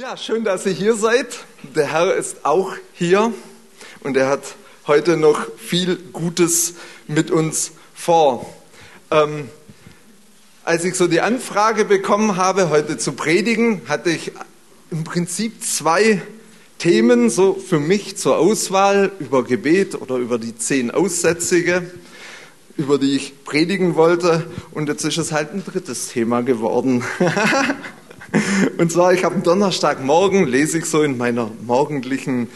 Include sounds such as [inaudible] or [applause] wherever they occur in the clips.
Ja, schön, dass ihr hier seid. Der Herr ist auch hier und er hat heute noch viel Gutes mit uns vor. Ähm, als ich so die Anfrage bekommen habe, heute zu predigen, hatte ich im Prinzip zwei Themen so für mich zur Auswahl über Gebet oder über die zehn Aussätzige, über die ich predigen wollte. Und jetzt ist es halt ein drittes Thema geworden. [laughs] [laughs] Und zwar, ich habe am Donnerstagmorgen, lese ich so in meiner morgendlichen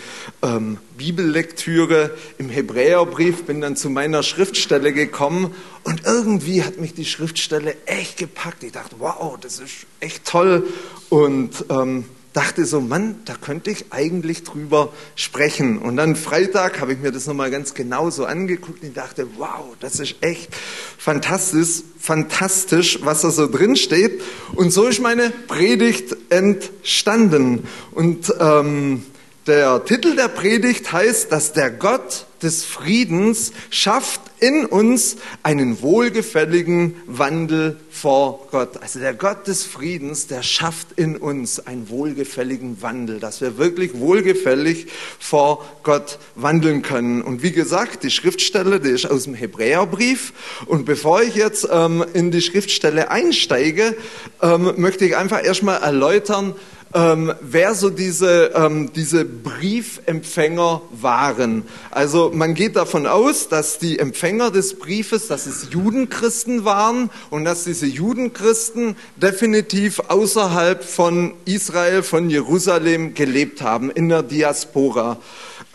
ähm, Bibellektüre im Hebräerbrief, bin dann zu meiner Schriftstelle gekommen und irgendwie hat mich die Schriftstelle echt gepackt. Ich dachte, wow, das ist echt toll. Und ähm, dachte so, Mann, da könnte ich eigentlich drüber sprechen. Und dann Freitag habe ich mir das nochmal ganz genau so angeguckt und dachte, wow, das ist echt fantastisch, fantastisch, was da so drin steht. Und so ist meine Predigt entstanden. Und ähm, der Titel der Predigt heißt, dass der Gott des Friedens schafft in uns einen wohlgefälligen Wandel vor Gott. Also der Gott des Friedens, der schafft in uns einen wohlgefälligen Wandel, dass wir wirklich wohlgefällig vor Gott wandeln können. Und wie gesagt, die Schriftstelle, die ist aus dem Hebräerbrief. Und bevor ich jetzt ähm, in die Schriftstelle einsteige, ähm, möchte ich einfach erstmal erläutern, ähm, wer so diese, ähm, diese Briefempfänger waren. Also man geht davon aus, dass die Empfänger des Briefes, dass es Judenchristen waren und dass diese Judenchristen definitiv außerhalb von Israel, von Jerusalem gelebt haben, in der Diaspora.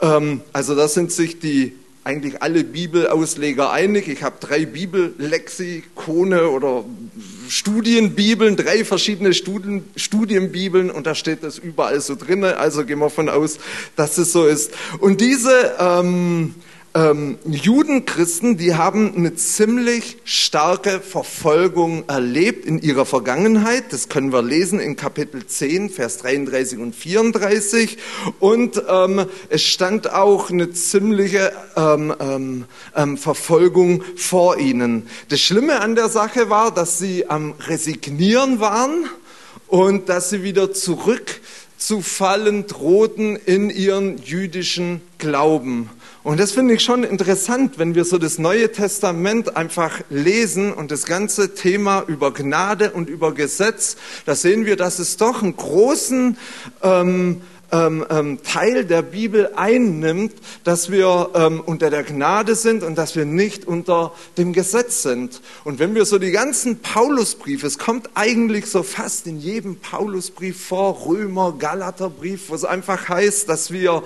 Ähm, also das sind sich die eigentlich alle Bibelausleger einig. Ich habe drei Bibellexikone oder Studienbibeln, drei verschiedene Studien, Studienbibeln und da steht das überall so drin. Also gehen wir davon aus, dass es so ist. Und diese ähm, ähm, Judenchristen, die haben eine ziemlich starke Verfolgung erlebt in ihrer Vergangenheit. Das können wir lesen in Kapitel 10, Vers 33 und 34. Und ähm, es stand auch eine ziemliche ähm, ähm, ähm, Verfolgung vor ihnen. Das Schlimme an der Sache war, dass sie am Resignieren waren und dass sie wieder zurückzufallen drohten in ihren jüdischen Glauben. Und das finde ich schon interessant, wenn wir so das Neue Testament einfach lesen und das ganze Thema über Gnade und über Gesetz, da sehen wir, dass es doch einen großen ähm, ähm, ähm, Teil der Bibel einnimmt, dass wir ähm, unter der Gnade sind und dass wir nicht unter dem Gesetz sind. Und wenn wir so die ganzen Paulusbriefe, es kommt eigentlich so fast in jedem Paulusbrief vor, Römer, Galaterbrief, wo es einfach heißt, dass wir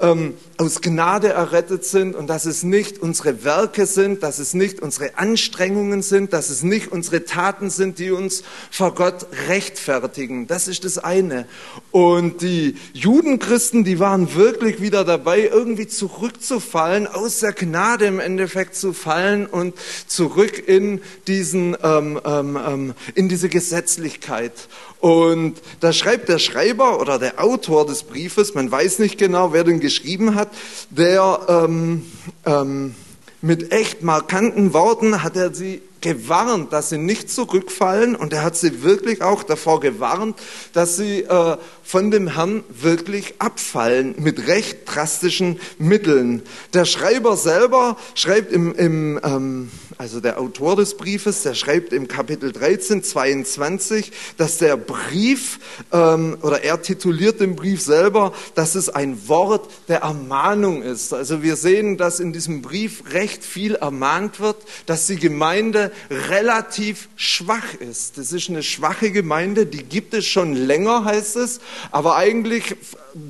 ähm, aus Gnade errettet sind und dass es nicht unsere Werke sind, dass es nicht unsere Anstrengungen sind, dass es nicht unsere Taten sind, die uns vor Gott rechtfertigen. Das ist das eine. Und die Judenchristen, die waren wirklich wieder dabei, irgendwie zurückzufallen, aus der Gnade im Endeffekt zu fallen und zurück in diesen, ähm, ähm, ähm, in diese Gesetzlichkeit. Und da schreibt der Schreiber oder der Autor des Briefes, man weiß nicht genau, wer den geschrieben hat, der ähm, ähm, mit echt markanten Worten hat er sie gewarnt, dass sie nicht zurückfallen und er hat sie wirklich auch davor gewarnt, dass sie äh, von dem Herrn wirklich abfallen mit recht drastischen Mitteln. Der Schreiber selber schreibt im, im ähm, also der Autor des Briefes, der schreibt im Kapitel 13, 22, dass der Brief, ähm, oder er tituliert den Brief selber, dass es ein Wort der Ermahnung ist. Also wir sehen, dass in diesem Brief recht viel ermahnt wird, dass die Gemeinde relativ schwach ist. Das ist eine schwache Gemeinde, die gibt es schon länger, heißt es, aber eigentlich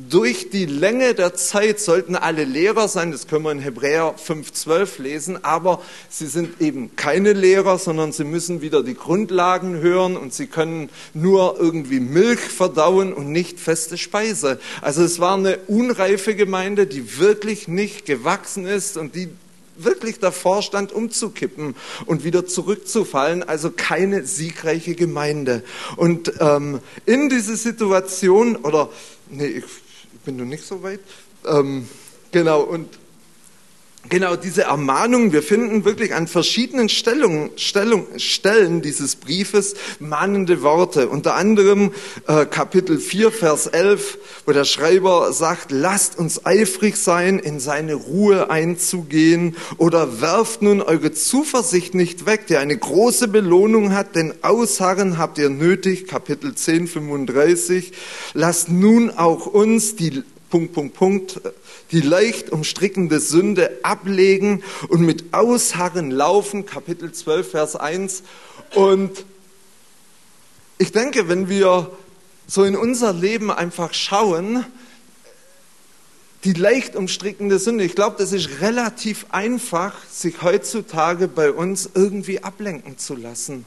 durch die Länge der Zeit sollten alle Lehrer sein, das können wir in Hebräer 5.12 lesen, aber sie sind eben keine Lehrer, sondern sie müssen wieder die Grundlagen hören und sie können nur irgendwie Milch verdauen und nicht feste Speise. Also es war eine unreife Gemeinde, die wirklich nicht gewachsen ist und die wirklich davor stand, umzukippen und wieder zurückzufallen. Also keine siegreiche Gemeinde. Und ähm, in diese Situation, oder nee, ich bin noch nicht so weit, ähm, genau, und genau diese Ermahnung, wir finden wirklich an verschiedenen Stellung, Stellung, Stellen dieses Briefes mahnende Worte. Unter anderem äh, Kapitel 4, Vers 11, wo der Schreiber sagt, lasst uns eifrig sein, in seine Ruhe einzugehen oder werft nun eure Zuversicht nicht weg, die eine große Belohnung hat, denn Ausharren habt ihr nötig. Kapitel 10, 35. Lasst nun auch uns die Punkt, Punkt, Punkt, die leicht umstrickende Sünde ablegen und mit Ausharren laufen, Kapitel 12, Vers 1. Und ich denke, wenn wir so in unser Leben einfach schauen, die leicht umstrickende Sünde, ich glaube, das ist relativ einfach, sich heutzutage bei uns irgendwie ablenken zu lassen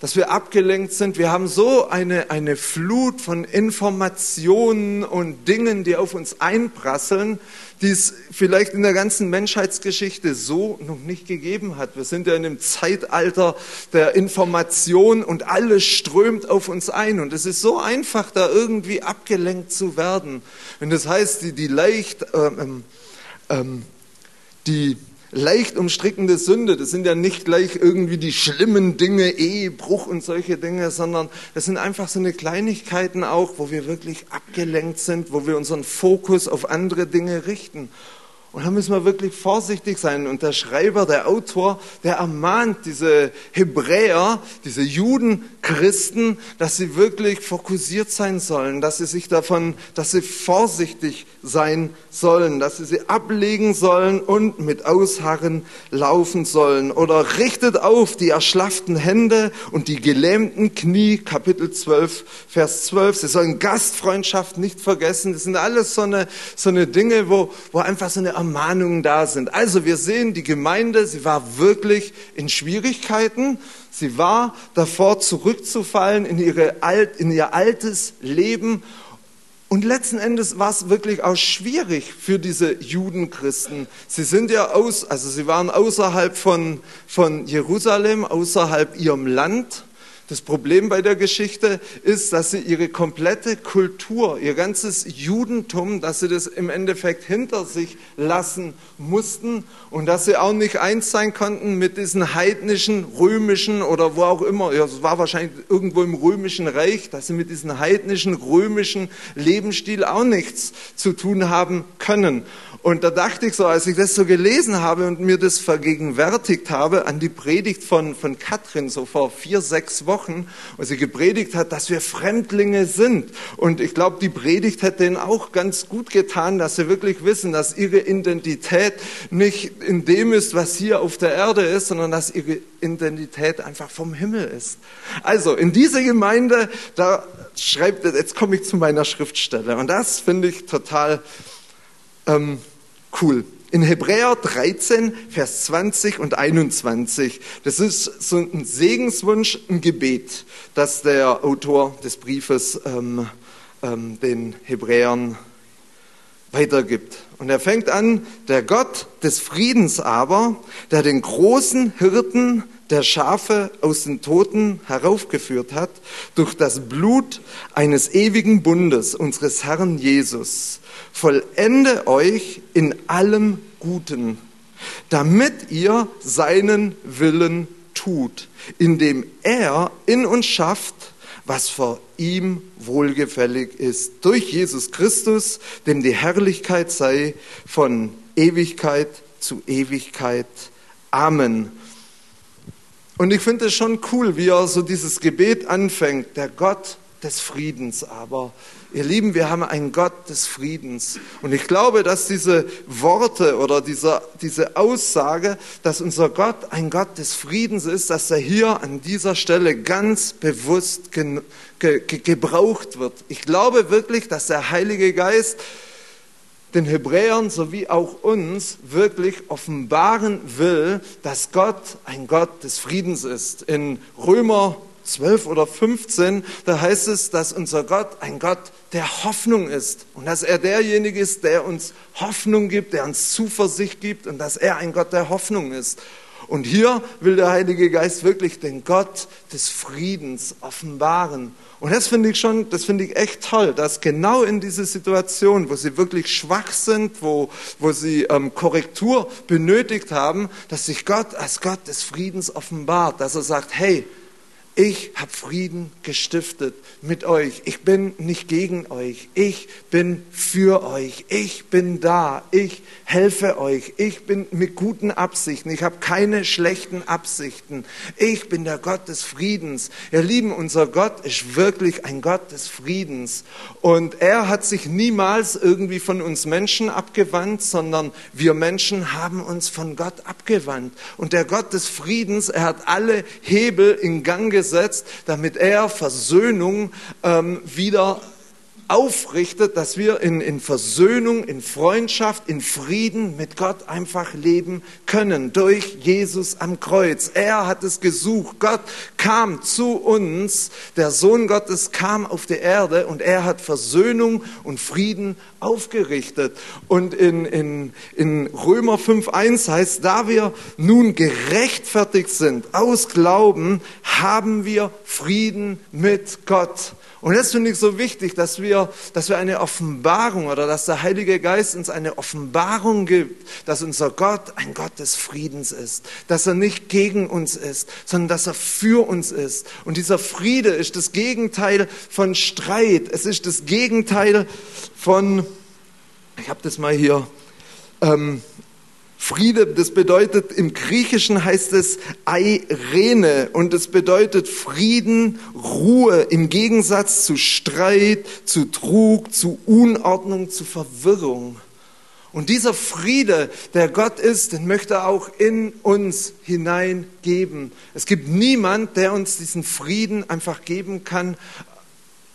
dass wir abgelenkt sind. Wir haben so eine, eine Flut von Informationen und Dingen, die auf uns einprasseln, die es vielleicht in der ganzen Menschheitsgeschichte so noch nicht gegeben hat. Wir sind ja in einem Zeitalter der Information und alles strömt auf uns ein. Und es ist so einfach, da irgendwie abgelenkt zu werden. Wenn das heißt, die, die leicht, ähm, ähm, die leicht umstrickende Sünde, das sind ja nicht gleich irgendwie die schlimmen Dinge, Ehebruch und solche Dinge, sondern das sind einfach so eine Kleinigkeiten auch, wo wir wirklich abgelenkt sind, wo wir unseren Fokus auf andere Dinge richten. Und da müssen wir wirklich vorsichtig sein. Und der Schreiber, der Autor, der ermahnt diese Hebräer, diese Juden, Christen, dass sie wirklich fokussiert sein sollen, dass sie sich davon, dass sie vorsichtig sein sollen, dass sie sie ablegen sollen und mit Ausharren laufen sollen. Oder richtet auf die erschlafften Hände und die gelähmten Knie, Kapitel 12, Vers 12. Sie sollen Gastfreundschaft nicht vergessen. Das sind alles so eine, so eine Dinge, wo, wo einfach so eine Ermahnungen da sind. Also wir sehen, die Gemeinde, sie war wirklich in Schwierigkeiten. Sie war davor zurückzufallen in, ihre alt, in ihr altes Leben. Und letzten Endes war es wirklich auch schwierig für diese Judenchristen. Sie sind ja aus, also sie waren außerhalb von, von Jerusalem, außerhalb ihrem Land. Das Problem bei der Geschichte ist, dass sie ihre komplette Kultur, ihr ganzes Judentum, dass sie das im Endeffekt hinter sich lassen mussten und dass sie auch nicht eins sein konnten mit diesen heidnischen, römischen oder wo auch immer, ja, es war wahrscheinlich irgendwo im römischen Reich, dass sie mit diesem heidnischen, römischen Lebensstil auch nichts zu tun haben können. Und da dachte ich so, als ich das so gelesen habe und mir das vergegenwärtigt habe, an die Predigt von, von Katrin, so vor vier, sechs Wochen, wo sie gepredigt hat, dass wir Fremdlinge sind. Und ich glaube, die Predigt hätte ihnen auch ganz gut getan, dass sie wirklich wissen, dass ihre Identität nicht in dem ist, was hier auf der Erde ist, sondern dass ihre Identität einfach vom Himmel ist. Also, in dieser Gemeinde, da schreibt, jetzt komme ich zu meiner Schriftstelle. Und das finde ich total ähm, cool. In Hebräer 13, Vers 20 und 21, das ist so ein Segenswunsch, ein Gebet, das der Autor des Briefes ähm, ähm, den Hebräern weitergibt. Und er fängt an, der Gott des Friedens aber, der den großen Hirten der Schafe aus den Toten heraufgeführt hat, durch das Blut eines ewigen Bundes, unseres Herrn Jesus, vollende euch in allem Guten, damit ihr seinen Willen tut, indem er in uns schafft, was vor ihm wohlgefällig ist. Durch Jesus Christus, dem die Herrlichkeit sei von Ewigkeit zu Ewigkeit. Amen. Und ich finde es schon cool, wie er so dieses Gebet anfängt. Der Gott des Friedens aber. Ihr Lieben, wir haben einen Gott des Friedens. Und ich glaube, dass diese Worte oder dieser, diese Aussage, dass unser Gott ein Gott des Friedens ist, dass er hier an dieser Stelle ganz bewusst ge, ge, gebraucht wird. Ich glaube wirklich, dass der Heilige Geist den Hebräern sowie auch uns wirklich offenbaren will, dass Gott ein Gott des Friedens ist. In Römer 12 oder 15, da heißt es, dass unser Gott ein Gott der Hoffnung ist und dass er derjenige ist, der uns Hoffnung gibt, der uns Zuversicht gibt und dass er ein Gott der Hoffnung ist. Und hier will der Heilige Geist wirklich den Gott des Friedens offenbaren. Und das finde ich schon, das finde ich echt toll, dass genau in diese Situation, wo sie wirklich schwach sind, wo, wo sie ähm, Korrektur benötigt haben, dass sich Gott als Gott des Friedens offenbart, dass er sagt, hey, ich habe Frieden gestiftet mit euch. Ich bin nicht gegen euch. Ich bin für euch. Ich bin da. Ich helfe euch. Ich bin mit guten Absichten. Ich habe keine schlechten Absichten. Ich bin der Gott des Friedens. Ihr Lieben, unser Gott ist wirklich ein Gott des Friedens. Und er hat sich niemals irgendwie von uns Menschen abgewandt, sondern wir Menschen haben uns von Gott abgewandt. Und der Gott des Friedens, er hat alle Hebel in Gang gesetzt eingesetzt, damit er Versöhnung ähm, wieder aufrichtet, dass wir in, in Versöhnung, in Freundschaft, in Frieden mit Gott einfach leben können durch Jesus am Kreuz. Er hat es gesucht. Gott kam zu uns. Der Sohn Gottes kam auf die Erde und er hat Versöhnung und Frieden aufgerichtet. Und in, in, in Römer 5.1 heißt, da wir nun gerechtfertigt sind aus Glauben, haben wir Frieden mit Gott. Und das finde ich so wichtig, dass wir, dass wir eine Offenbarung oder dass der Heilige Geist uns eine Offenbarung gibt, dass unser Gott ein Gott des Friedens ist, dass er nicht gegen uns ist, sondern dass er für uns ist. Und dieser Friede ist das Gegenteil von Streit. Es ist das Gegenteil von, ich habe das mal hier, ähm, Friede, das bedeutet, im Griechischen heißt es Eirene und es bedeutet Frieden, Ruhe im Gegensatz zu Streit, zu Trug, zu Unordnung, zu Verwirrung. Und dieser Friede, der Gott ist, den möchte er auch in uns hineingeben. Es gibt niemand, der uns diesen Frieden einfach geben kann,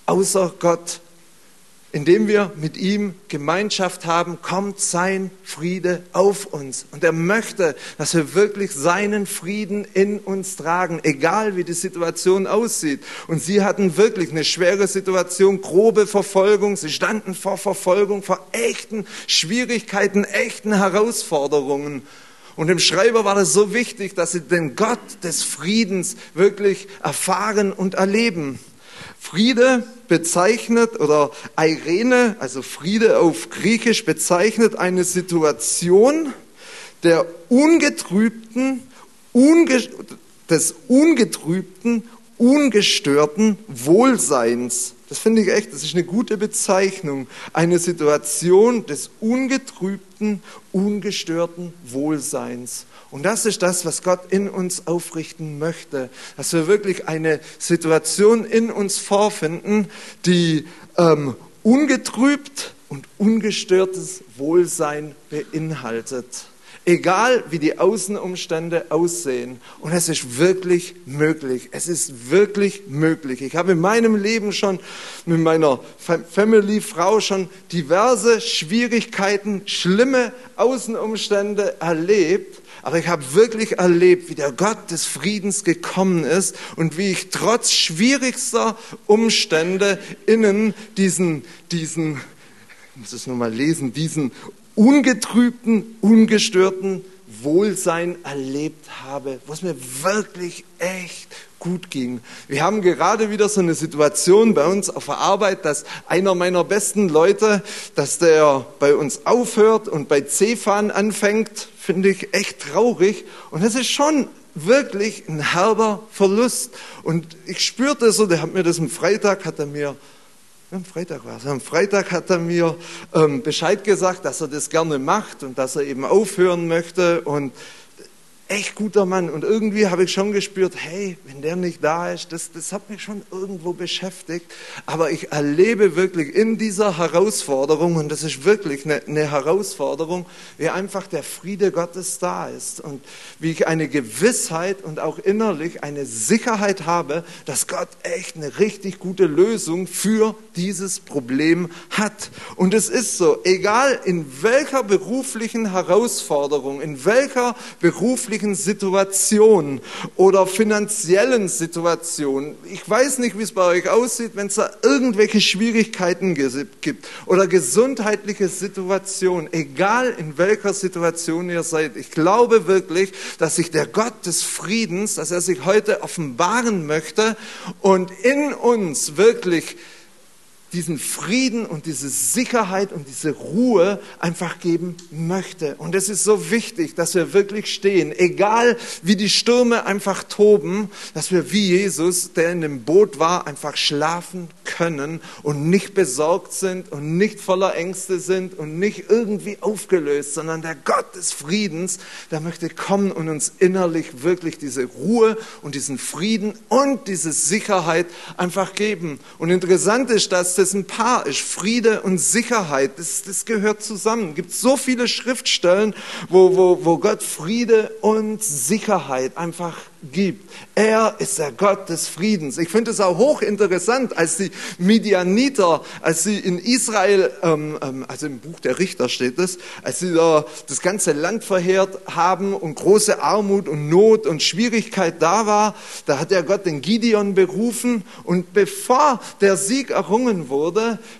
außer Gott indem wir mit ihm Gemeinschaft haben, kommt sein Friede auf uns. Und er möchte, dass wir wirklich seinen Frieden in uns tragen, egal wie die Situation aussieht. Und sie hatten wirklich eine schwere Situation, grobe Verfolgung. Sie standen vor Verfolgung, vor echten Schwierigkeiten, echten Herausforderungen. Und dem Schreiber war das so wichtig, dass sie den Gott des Friedens wirklich erfahren und erleben. Friede bezeichnet oder Irene, also Friede auf Griechisch, bezeichnet eine Situation der ungetrübten, unge des ungetrübten, ungestörten Wohlseins. Das finde ich echt, das ist eine gute Bezeichnung. Eine Situation des ungetrübten, ungestörten Wohlseins. Und das ist das, was Gott in uns aufrichten möchte, dass wir wirklich eine Situation in uns vorfinden, die ähm, ungetrübt und ungestörtes Wohlsein beinhaltet. Egal wie die Außenumstände aussehen. Und es ist wirklich möglich. Es ist wirklich möglich. Ich habe in meinem Leben schon mit meiner Family-Frau schon diverse Schwierigkeiten, schlimme Außenumstände erlebt. Aber ich habe wirklich erlebt, wie der Gott des Friedens gekommen ist und wie ich trotz schwierigster Umstände innen diesen, diesen, muss es nur mal lesen, diesen ungetrübten, ungestörten Wohlsein erlebt habe, wo es mir wirklich echt gut ging. Wir haben gerade wieder so eine Situation bei uns auf der Arbeit, dass einer meiner besten Leute, dass der bei uns aufhört und bei CFAN anfängt, finde ich echt traurig. Und das ist schon wirklich ein herber Verlust. Und ich spürte so, der hat mir das am Freitag, hat er mir am Freitag war es. Am Freitag hat er mir ähm, Bescheid gesagt, dass er das gerne macht und dass er eben aufhören möchte. Und echt guter Mann. Und irgendwie habe ich schon gespürt, hey, wenn der nicht da ist, das, das hat mich schon irgendwo beschäftigt. Aber ich erlebe wirklich in dieser Herausforderung, und das ist wirklich eine, eine Herausforderung, wie einfach der Friede Gottes da ist. Und wie ich eine Gewissheit und auch innerlich eine Sicherheit habe, dass Gott echt eine richtig gute Lösung für dieses Problem hat. Und es ist so, egal in welcher beruflichen Herausforderung, in welcher beruflichen beruflichen Situation oder finanziellen Situation. Ich weiß nicht, wie es bei euch aussieht, wenn es da irgendwelche Schwierigkeiten gibt oder gesundheitliche Situationen, egal in welcher Situation ihr seid. Ich glaube wirklich, dass sich der Gott des Friedens, dass er sich heute offenbaren möchte und in uns wirklich diesen Frieden und diese Sicherheit und diese Ruhe einfach geben möchte. Und es ist so wichtig, dass wir wirklich stehen, egal wie die Stürme einfach toben, dass wir wie Jesus, der in dem Boot war, einfach schlafen können und nicht besorgt sind und nicht voller Ängste sind und nicht irgendwie aufgelöst, sondern der Gott des Friedens, der möchte kommen und uns innerlich wirklich diese Ruhe und diesen Frieden und diese Sicherheit einfach geben. Und interessant ist, dass das ein Paar ist. Friede und Sicherheit, das, das gehört zusammen. Es gibt so viele Schriftstellen, wo, wo, wo Gott Friede und Sicherheit einfach gibt. Er ist der Gott des Friedens. Ich finde es auch hochinteressant, als die Midianiter, als sie in Israel, ähm, ähm, also im Buch der Richter steht es, als sie da das ganze Land verheert haben und große Armut und Not und Schwierigkeit da war, da hat der Gott den Gideon berufen und bevor der Sieg errungen wurde,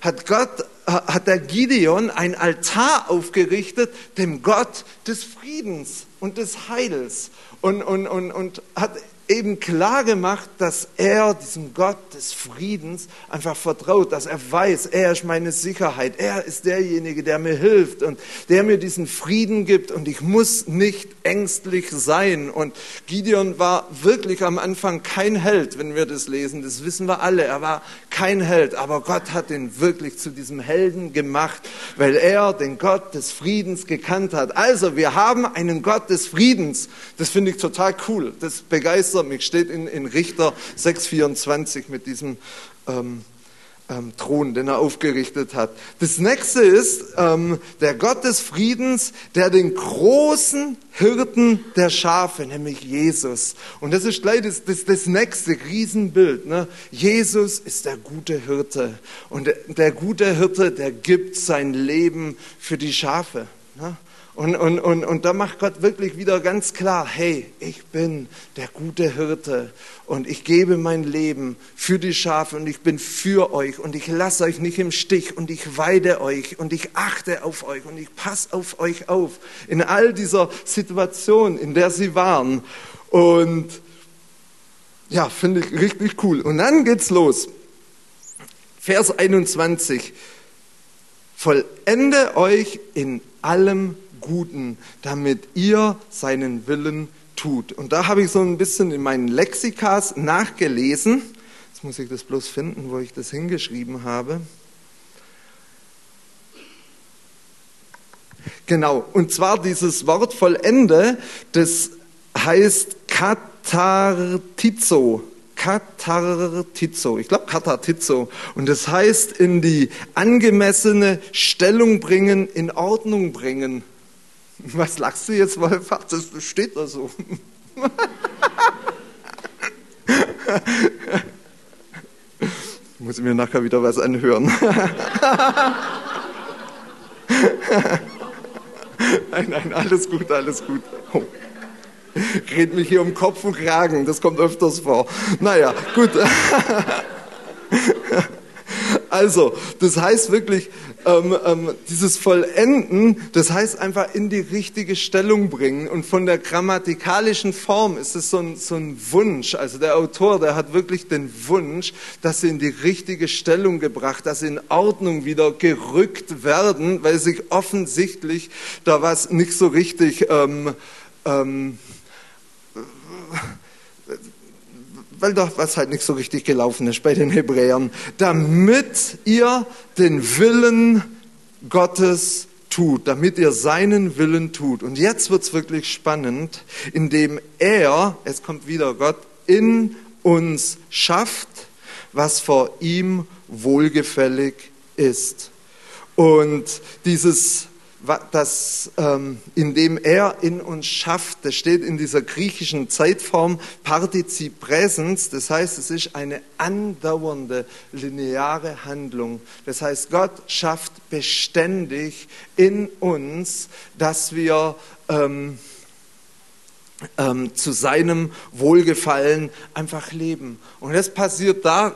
hat Gott hat der Gideon ein Altar aufgerichtet dem Gott des Friedens und des Heils. Und, und, und, und hat eben klar gemacht, dass er diesem Gott des Friedens einfach vertraut, dass er weiß, er ist meine Sicherheit, er ist derjenige, der mir hilft und der mir diesen Frieden gibt und ich muss nicht ängstlich sein. Und Gideon war wirklich am Anfang kein Held, wenn wir das lesen, das wissen wir alle, er war kein Held, aber Gott hat ihn wirklich zu diesem Helden gemacht, weil er den Gott des Friedens gekannt hat. Also wir haben einen Gott des Friedens, das finde ich total cool, das begeistert mich, steht in, in Richter 6,24 mit diesem ähm, ähm, Thron, den er aufgerichtet hat. Das nächste ist ähm, der Gott des Friedens, der den großen Hirten der Schafe, nämlich Jesus. Und das ist gleich das, das, das nächste Riesenbild. Ne? Jesus ist der gute Hirte. Und der, der gute Hirte, der gibt sein Leben für die Schafe. Ne? Und, und, und, und da macht Gott wirklich wieder ganz klar, hey, ich bin der gute Hirte und ich gebe mein Leben für die Schafe und ich bin für euch und ich lasse euch nicht im Stich und ich weide euch und ich achte auf euch und ich passe auf euch auf in all dieser Situation, in der sie waren. Und ja, finde ich richtig cool. Und dann geht's los. Vers 21. Vollende euch in allem Guten, damit ihr seinen Willen tut. Und da habe ich so ein bisschen in meinen Lexikas nachgelesen. Jetzt muss ich das bloß finden, wo ich das hingeschrieben habe. Genau, und zwar dieses Wort vollende, das heißt katartizo. Katartizo, ich glaube Katartizo. Und das heißt in die angemessene Stellung bringen, in Ordnung bringen. Was lachst du jetzt, Wolfach? Das steht da so. Ich muss mir nachher wieder was anhören. Nein, nein, alles gut, alles gut. Oh. Red mich hier um Kopf und Kragen, das kommt öfters vor. Naja, gut. Also, das heißt wirklich, ähm, ähm, dieses Vollenden, das heißt einfach in die richtige Stellung bringen. Und von der grammatikalischen Form ist es so ein, so ein Wunsch. Also der Autor, der hat wirklich den Wunsch, dass sie in die richtige Stellung gebracht, dass sie in Ordnung wieder gerückt werden, weil sich offensichtlich da was nicht so richtig ähm, ähm, weil doch was halt nicht so richtig gelaufen ist bei den Hebräern, damit ihr den Willen Gottes tut, damit ihr seinen Willen tut. Und jetzt wird's wirklich spannend, indem er, es kommt wieder Gott, in uns schafft, was vor ihm wohlgefällig ist. Und dieses das, ähm, indem er in uns schafft, das steht in dieser griechischen Zeitform Partizip Präsens, das heißt, es ist eine andauernde, lineare Handlung. Das heißt, Gott schafft beständig in uns, dass wir, ähm, ähm, zu seinem Wohlgefallen einfach leben. Und das passiert da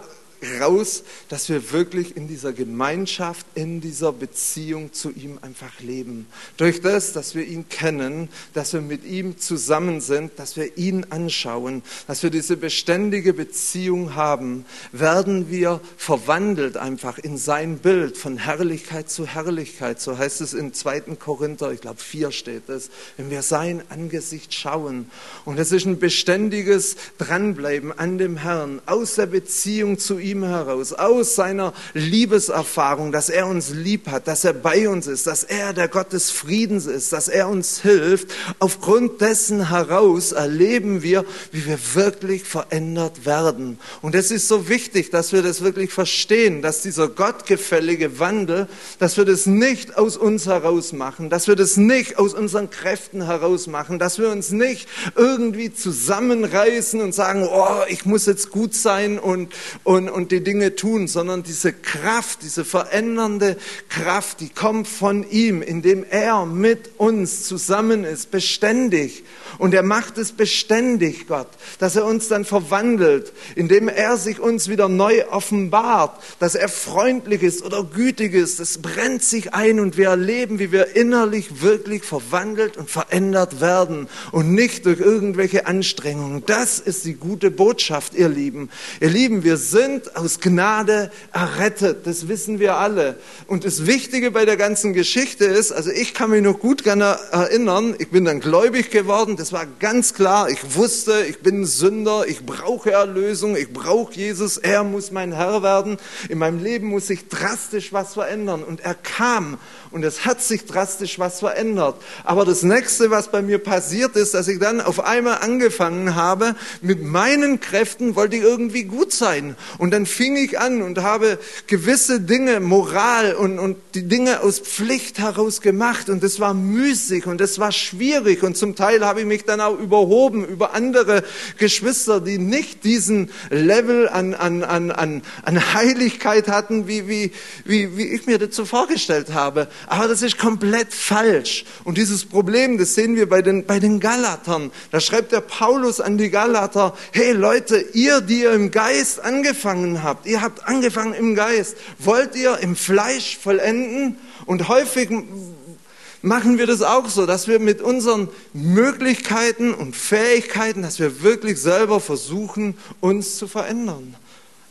raus, dass wir wirklich in dieser Gemeinschaft, in dieser Beziehung zu ihm einfach leben. Durch das, dass wir ihn kennen, dass wir mit ihm zusammen sind, dass wir ihn anschauen, dass wir diese beständige Beziehung haben, werden wir verwandelt einfach in sein Bild von Herrlichkeit zu Herrlichkeit. So heißt es in 2. Korinther, ich glaube 4 steht es, wenn wir sein Angesicht schauen. Und es ist ein beständiges Dranbleiben an dem Herrn, aus der Beziehung zu ihm ihm heraus, aus seiner Liebeserfahrung, dass er uns lieb hat, dass er bei uns ist, dass er der Gott des Friedens ist, dass er uns hilft. Aufgrund dessen heraus erleben wir, wie wir wirklich verändert werden. Und es ist so wichtig, dass wir das wirklich verstehen, dass dieser gottgefällige Wandel, dass wir das nicht aus uns heraus machen, dass wir das nicht aus unseren Kräften heraus machen, dass wir uns nicht irgendwie zusammenreißen und sagen, oh, ich muss jetzt gut sein und, und, und die Dinge tun, sondern diese Kraft, diese verändernde Kraft, die kommt von ihm, indem er mit uns zusammen ist, beständig. Und er macht es beständig, Gott, dass er uns dann verwandelt, indem er sich uns wieder neu offenbart, dass er freundlich ist oder gütig ist. Es brennt sich ein und wir erleben, wie wir innerlich wirklich verwandelt und verändert werden und nicht durch irgendwelche Anstrengungen. Das ist die gute Botschaft, ihr Lieben. Ihr Lieben, wir sind aus Gnade errettet. Das wissen wir alle. Und das Wichtige bei der ganzen Geschichte ist, also ich kann mich noch gut gerne erinnern, ich bin dann gläubig geworden, das war ganz klar. Ich wusste, ich bin Sünder, ich brauche Erlösung, ich brauche Jesus, er muss mein Herr werden. In meinem Leben muss sich drastisch was verändern. Und er kam und es hat sich drastisch was verändert. Aber das nächste, was bei mir passiert ist, dass ich dann auf einmal angefangen habe, mit meinen Kräften wollte ich irgendwie gut sein. Und dann fing ich an und habe gewisse Dinge, Moral und, und die Dinge aus Pflicht heraus gemacht. Und das war müßig und das war schwierig. Und zum Teil habe ich mich dann auch überhoben über andere Geschwister, die nicht diesen Level an, an, an, an, an Heiligkeit hatten, wie, wie, wie, wie ich mir das so vorgestellt habe. Aber das ist komplett falsch. Und dieses Problem, das sehen wir bei den, bei den Galatern. Da schreibt der Paulus an die Galater, hey Leute, ihr, die ihr im Geist angefangen habt, ihr habt angefangen im Geist, wollt ihr im Fleisch vollenden? Und häufig machen wir das auch so, dass wir mit unseren Möglichkeiten und Fähigkeiten, dass wir wirklich selber versuchen, uns zu verändern.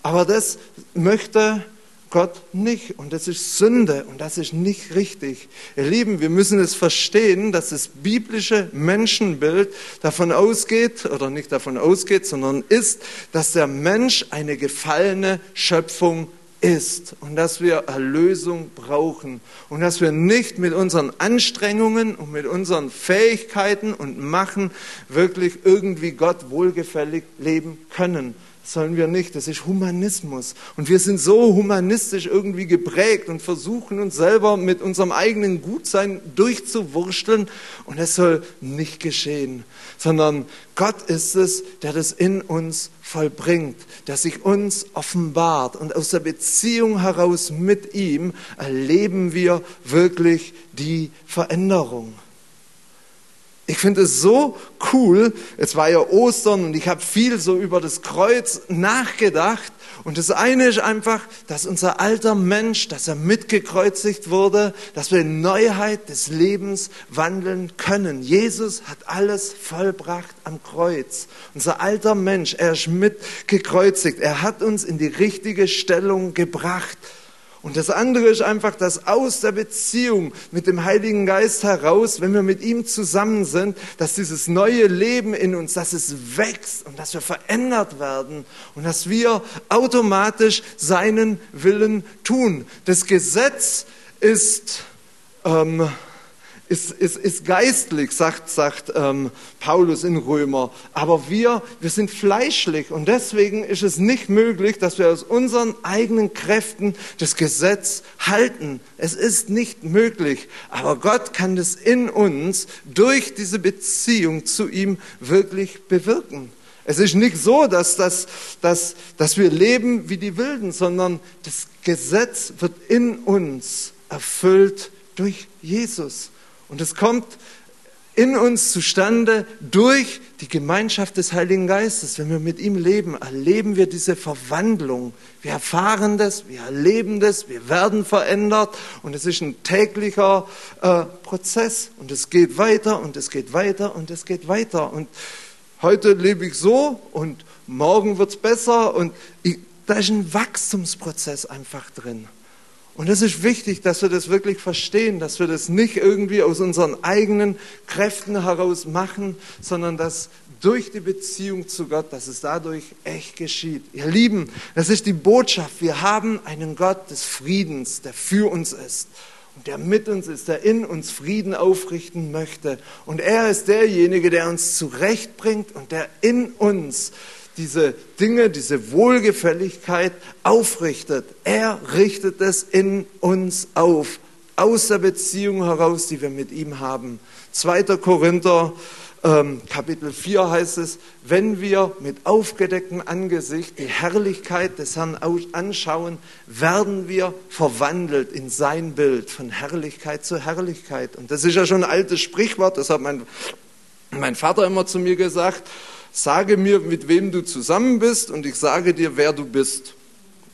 Aber das möchte Gott nicht. Und das ist Sünde und das ist nicht richtig. Ihr Lieben, wir müssen es verstehen, dass das biblische Menschenbild davon ausgeht, oder nicht davon ausgeht, sondern ist, dass der Mensch eine gefallene Schöpfung ist und dass wir Erlösung brauchen und dass wir nicht mit unseren Anstrengungen und mit unseren Fähigkeiten und Machen wirklich irgendwie Gott wohlgefällig leben können, sollen wir nicht. Das ist Humanismus. Und wir sind so humanistisch irgendwie geprägt und versuchen uns selber mit unserem eigenen Gutsein durchzuwursteln. Und es soll nicht geschehen, sondern Gott ist es, der das in uns vollbringt, der sich uns offenbart. Und aus der Beziehung heraus mit ihm erleben wir wirklich die Veränderung. Ich finde es so cool. Es war ja Ostern und ich habe viel so über das Kreuz nachgedacht. Und das eine ist einfach, dass unser alter Mensch, dass er mitgekreuzigt wurde, dass wir in Neuheit des Lebens wandeln können. Jesus hat alles vollbracht am Kreuz. Unser alter Mensch, er ist mitgekreuzigt. Er hat uns in die richtige Stellung gebracht. Und das andere ist einfach, dass aus der Beziehung mit dem Heiligen Geist heraus, wenn wir mit ihm zusammen sind, dass dieses neue Leben in uns, dass es wächst und dass wir verändert werden und dass wir automatisch seinen Willen tun. Das Gesetz ist ähm, ist, ist, ist geistlich, sagt, sagt ähm, Paulus in Römer. Aber wir, wir sind fleischlich und deswegen ist es nicht möglich, dass wir aus unseren eigenen Kräften das Gesetz halten. Es ist nicht möglich. Aber Gott kann das in uns durch diese Beziehung zu ihm wirklich bewirken. Es ist nicht so, dass, dass, dass, dass wir leben wie die Wilden, sondern das Gesetz wird in uns erfüllt durch Jesus. Und es kommt in uns zustande durch die Gemeinschaft des Heiligen Geistes. Wenn wir mit ihm leben, erleben wir diese Verwandlung. Wir erfahren das, wir erleben das, wir werden verändert und es ist ein täglicher äh, Prozess und es geht weiter und es geht weiter und es geht weiter und heute lebe ich so und morgen wird es besser und ich, da ist ein Wachstumsprozess einfach drin. Und es ist wichtig, dass wir das wirklich verstehen, dass wir das nicht irgendwie aus unseren eigenen Kräften heraus machen, sondern dass durch die Beziehung zu Gott, dass es dadurch echt geschieht. Ihr Lieben, das ist die Botschaft. Wir haben einen Gott des Friedens, der für uns ist und der mit uns ist, der in uns Frieden aufrichten möchte. Und er ist derjenige, der uns zurechtbringt und der in uns diese Dinge, diese Wohlgefälligkeit aufrichtet. Er richtet es in uns auf, aus der Beziehung heraus, die wir mit ihm haben. 2. Korinther ähm, Kapitel 4 heißt es, wenn wir mit aufgedecktem Angesicht die Herrlichkeit des Herrn anschauen, werden wir verwandelt in sein Bild von Herrlichkeit zu Herrlichkeit. Und das ist ja schon ein altes Sprichwort, das hat mein, mein Vater immer zu mir gesagt sage mir, mit wem du zusammen bist und ich sage dir, wer du bist.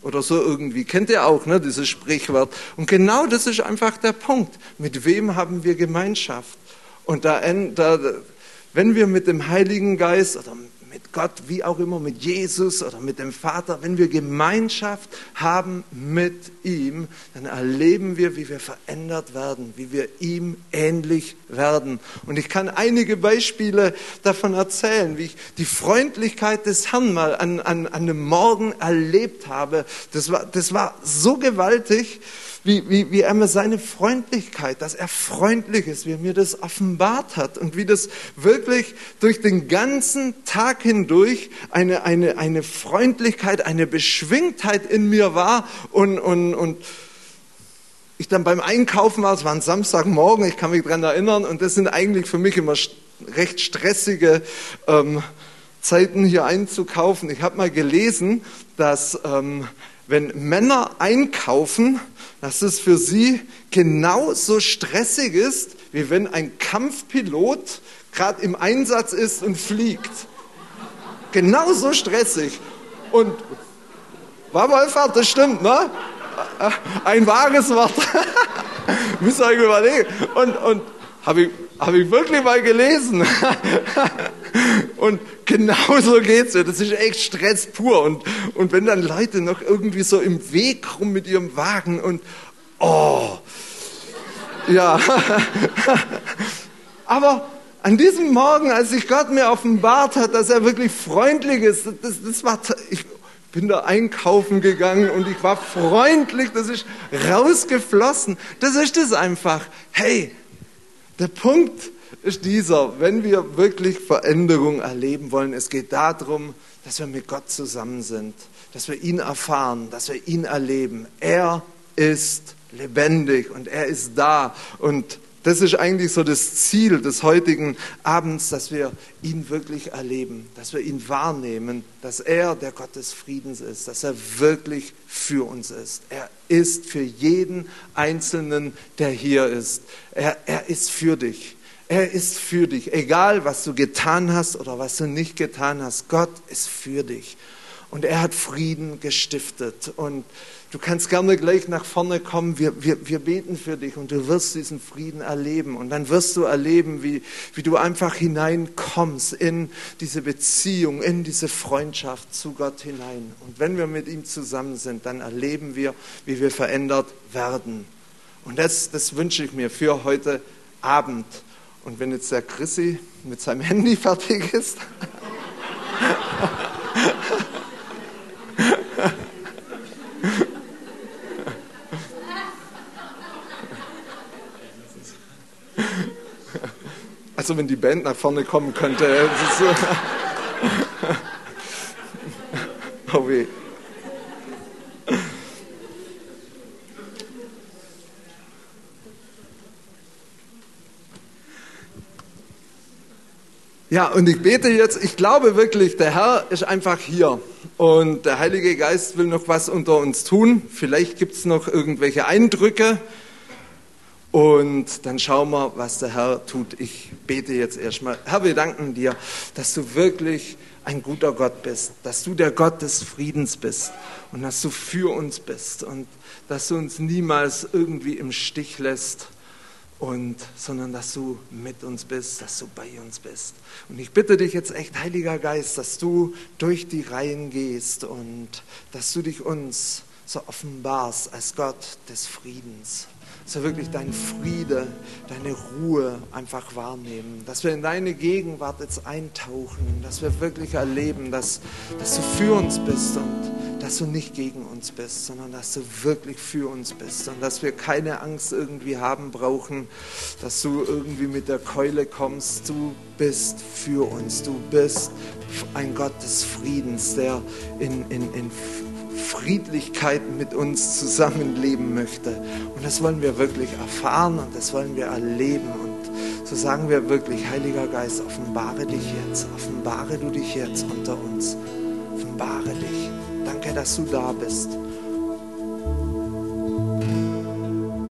Oder so irgendwie. Kennt ihr auch, ne, dieses Sprichwort. Und genau das ist einfach der Punkt. Mit wem haben wir Gemeinschaft? Und da, wenn wir mit dem Heiligen Geist oder Gott, wie auch immer, mit Jesus oder mit dem Vater, wenn wir Gemeinschaft haben mit ihm, dann erleben wir, wie wir verändert werden, wie wir ihm ähnlich werden. Und ich kann einige Beispiele davon erzählen, wie ich die Freundlichkeit des Herrn mal an, an, an einem Morgen erlebt habe. Das war, das war so gewaltig wie, wie, wie er mir seine Freundlichkeit, dass er freundlich ist, wie er mir das offenbart hat und wie das wirklich durch den ganzen Tag hindurch eine, eine, eine Freundlichkeit, eine Beschwingtheit in mir war und, und, und ich dann beim Einkaufen war, es war ein Samstagmorgen, ich kann mich daran erinnern und das sind eigentlich für mich immer recht stressige ähm, Zeiten hier einzukaufen. Ich habe mal gelesen, dass ähm, wenn Männer einkaufen, dass es für sie genauso stressig ist, wie wenn ein Kampfpilot gerade im Einsatz ist und fliegt. Genauso stressig. Und war Wolfhard, das stimmt, ne? Ein wahres Wort. [laughs] Müsst ihr euch überlegen. Und, und habe ich, hab ich wirklich mal gelesen. [laughs] und genau so geht's mir. Das ist echt Stress pur. Und, und wenn dann Leute noch irgendwie so im Weg rum mit ihrem Wagen und oh, ja. [laughs] Aber an diesem Morgen, als sich Gott mir offenbart hat, dass er wirklich freundlich ist, das, das war, ich bin da einkaufen gegangen und ich war freundlich, das ist rausgeflossen. Das ist es einfach. Hey, der Punkt ist dieser, wenn wir wirklich Veränderung erleben wollen, es geht darum, dass wir mit Gott zusammen sind, dass wir ihn erfahren, dass wir ihn erleben. Er ist lebendig und er ist da und das ist eigentlich so das Ziel des heutigen Abends, dass wir ihn wirklich erleben, dass wir ihn wahrnehmen, dass er der Gott des Friedens ist, dass er wirklich für uns ist. Er ist für jeden Einzelnen, der hier ist. Er, er ist für dich. Er ist für dich. Egal, was du getan hast oder was du nicht getan hast, Gott ist für dich. Und er hat Frieden gestiftet. Und du kannst gerne gleich nach vorne kommen. Wir, wir, wir beten für dich und du wirst diesen Frieden erleben. Und dann wirst du erleben, wie, wie du einfach hineinkommst in diese Beziehung, in diese Freundschaft zu Gott hinein. Und wenn wir mit ihm zusammen sind, dann erleben wir, wie wir verändert werden. Und das, das wünsche ich mir für heute Abend. Und wenn jetzt der Chrissy mit seinem Handy [laughs] fertig ist. Also wenn die Band nach vorne kommen könnte. oh weh. Ja, und ich bete jetzt, ich glaube wirklich, der Herr ist einfach hier und der Heilige Geist will noch was unter uns tun. Vielleicht gibt es noch irgendwelche Eindrücke Und dann schauen wir, was der Herr tut. Ich bete jetzt erstmal. Herr, wir danken dir, dass du wirklich ein guter Gott bist, dass du der Gott des Friedens bist und dass du für uns bist und dass du uns niemals irgendwie im Stich lässt und sondern dass du mit uns bist, dass du bei uns bist. Und ich bitte dich jetzt echt, Heiliger Geist, dass du durch die Reihen gehst und dass du dich uns so offenbarst als Gott des Friedens. Dass wir wirklich deinen Friede, deine Ruhe einfach wahrnehmen. Dass wir in deine Gegenwart jetzt eintauchen. Dass wir wirklich erleben, dass, dass du für uns bist und dass du nicht gegen uns bist, sondern dass du wirklich für uns bist und dass wir keine Angst irgendwie haben brauchen, dass du irgendwie mit der Keule kommst. Du bist für uns. Du bist ein Gott des Friedens, der in, in, in Friedlichkeit mit uns zusammenleben möchte. Und das wollen wir wirklich erfahren und das wollen wir erleben. Und so sagen wir wirklich, Heiliger Geist, offenbare dich jetzt, offenbare du dich jetzt unter uns, offenbare dich. Danke, dass du da bist.